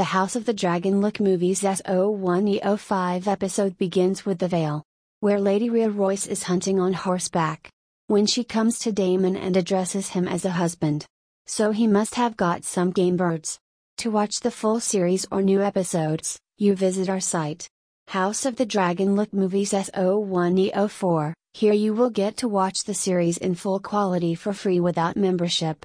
The House of the Dragon Look Movies S01E05 episode begins with the Vale. Where Lady Rhea Royce is hunting on horseback. When she comes to Daemon and addresses him as a husband. So he must have got some game birds. To watch the full series or new episodes, you visit our site. House of the Dragon Look Movies S01E04. Here you will get to watch the series in full quality for free without membership.